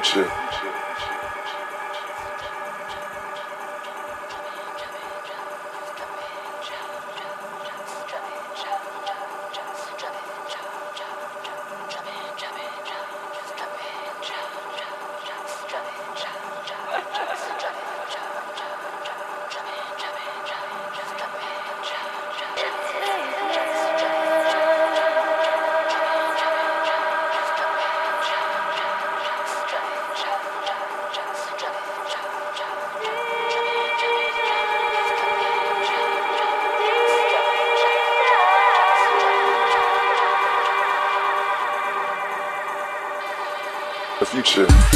future. The future.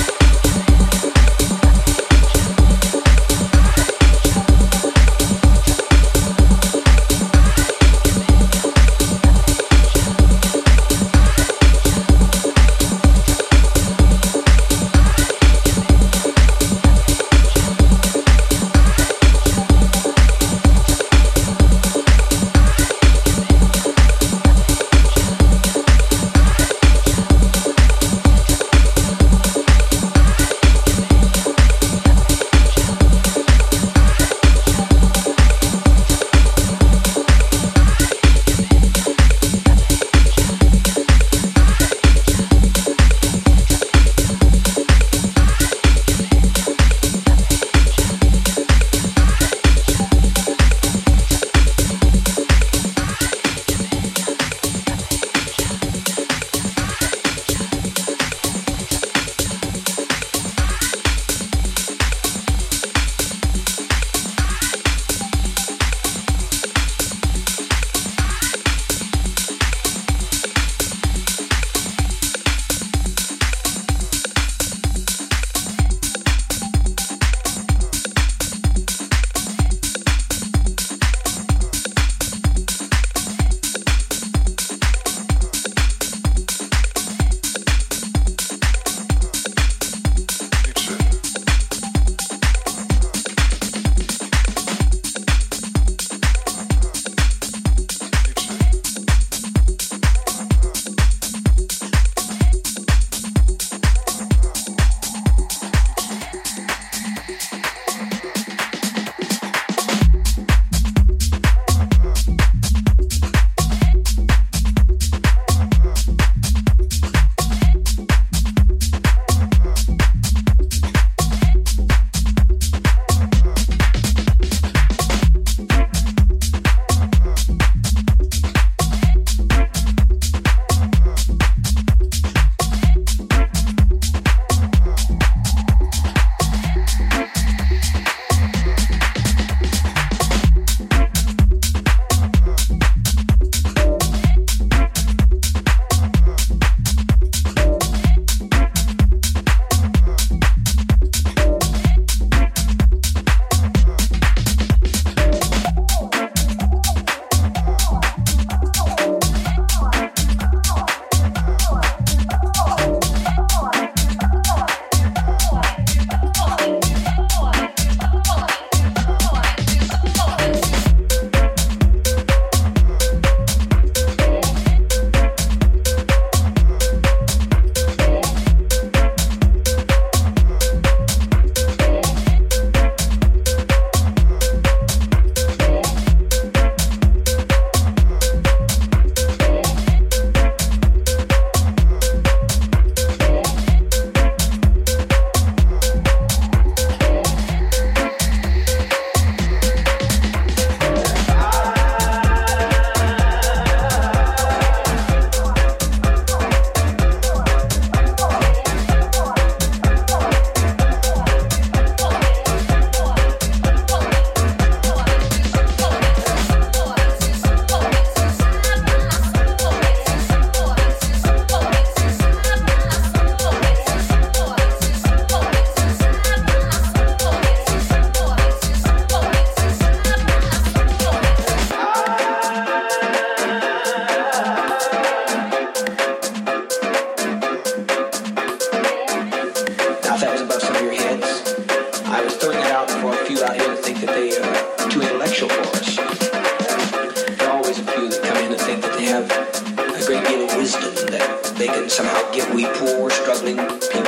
Poor, struggling people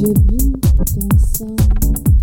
Je boue ton sang.